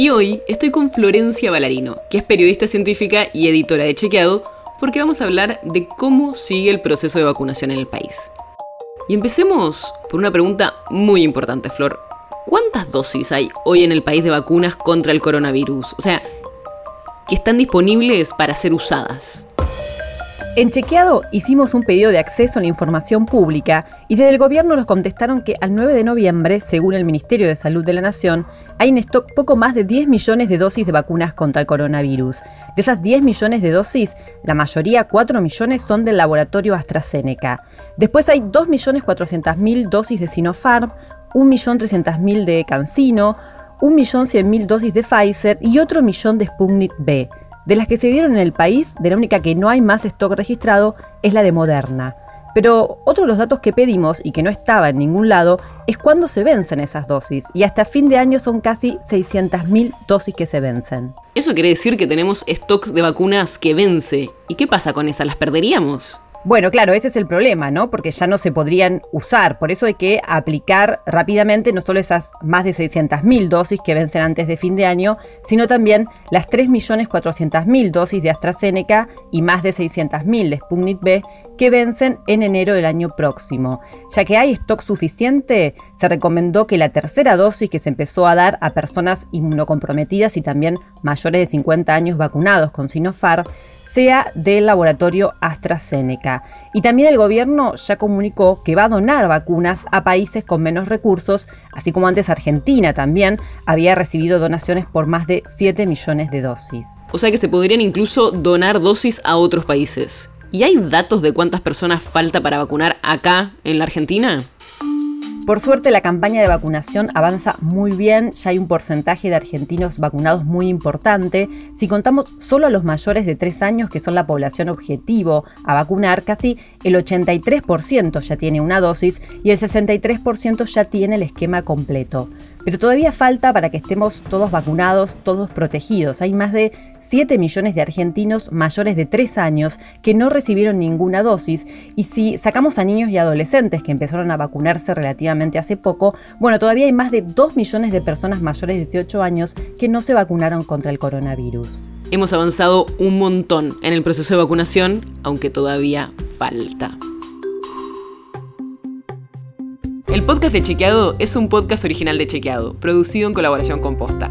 Y hoy estoy con Florencia Ballarino, que es periodista científica y editora de Chequeado, porque vamos a hablar de cómo sigue el proceso de vacunación en el país. Y empecemos por una pregunta muy importante, Flor. ¿Cuántas dosis hay hoy en el país de vacunas contra el coronavirus? O sea, que están disponibles para ser usadas. En Chequeado hicimos un pedido de acceso a la información pública y desde el gobierno nos contestaron que al 9 de noviembre, según el Ministerio de Salud de la Nación, hay en stock poco más de 10 millones de dosis de vacunas contra el coronavirus. De esas 10 millones de dosis, la mayoría, 4 millones, son del laboratorio AstraZeneca. Después hay 2.400.000 dosis de Sinopharm, 1.300.000 de CanSino, 1.100.000 dosis de Pfizer y otro millón de Sputnik B. De las que se dieron en el país, de la única que no hay más stock registrado es la de Moderna. Pero otro de los datos que pedimos y que no estaba en ningún lado es cuándo se vencen esas dosis. Y hasta fin de año son casi 600.000 dosis que se vencen. Eso quiere decir que tenemos stocks de vacunas que vence. ¿Y qué pasa con esas? ¿Las perderíamos? Bueno, claro, ese es el problema, ¿no? Porque ya no se podrían usar. Por eso hay que aplicar rápidamente no solo esas más de 600.000 dosis que vencen antes de fin de año, sino también las 3.400.000 dosis de AstraZeneca y más de 600.000 de Sputnik B que vencen en enero del año próximo. Ya que hay stock suficiente, se recomendó que la tercera dosis que se empezó a dar a personas inmunocomprometidas y también mayores de 50 años vacunados con Sinopharm sea del laboratorio AstraZeneca. Y también el gobierno ya comunicó que va a donar vacunas a países con menos recursos, así como antes Argentina también había recibido donaciones por más de 7 millones de dosis. O sea que se podrían incluso donar dosis a otros países. ¿Y hay datos de cuántas personas falta para vacunar acá en la Argentina? Por suerte la campaña de vacunación avanza muy bien, ya hay un porcentaje de argentinos vacunados muy importante. Si contamos solo a los mayores de 3 años, que son la población objetivo a vacunar, casi el 83% ya tiene una dosis y el 63% ya tiene el esquema completo. Pero todavía falta para que estemos todos vacunados, todos protegidos. Hay más de 7 millones de argentinos mayores de 3 años que no recibieron ninguna dosis y si sacamos a niños y adolescentes que empezaron a vacunarse relativamente hace poco, bueno, todavía hay más de 2 millones de personas mayores de 18 años que no se vacunaron contra el coronavirus. Hemos avanzado un montón en el proceso de vacunación, aunque todavía falta. El podcast de Chequeado es un podcast original de Chequeado, producido en colaboración con Posta.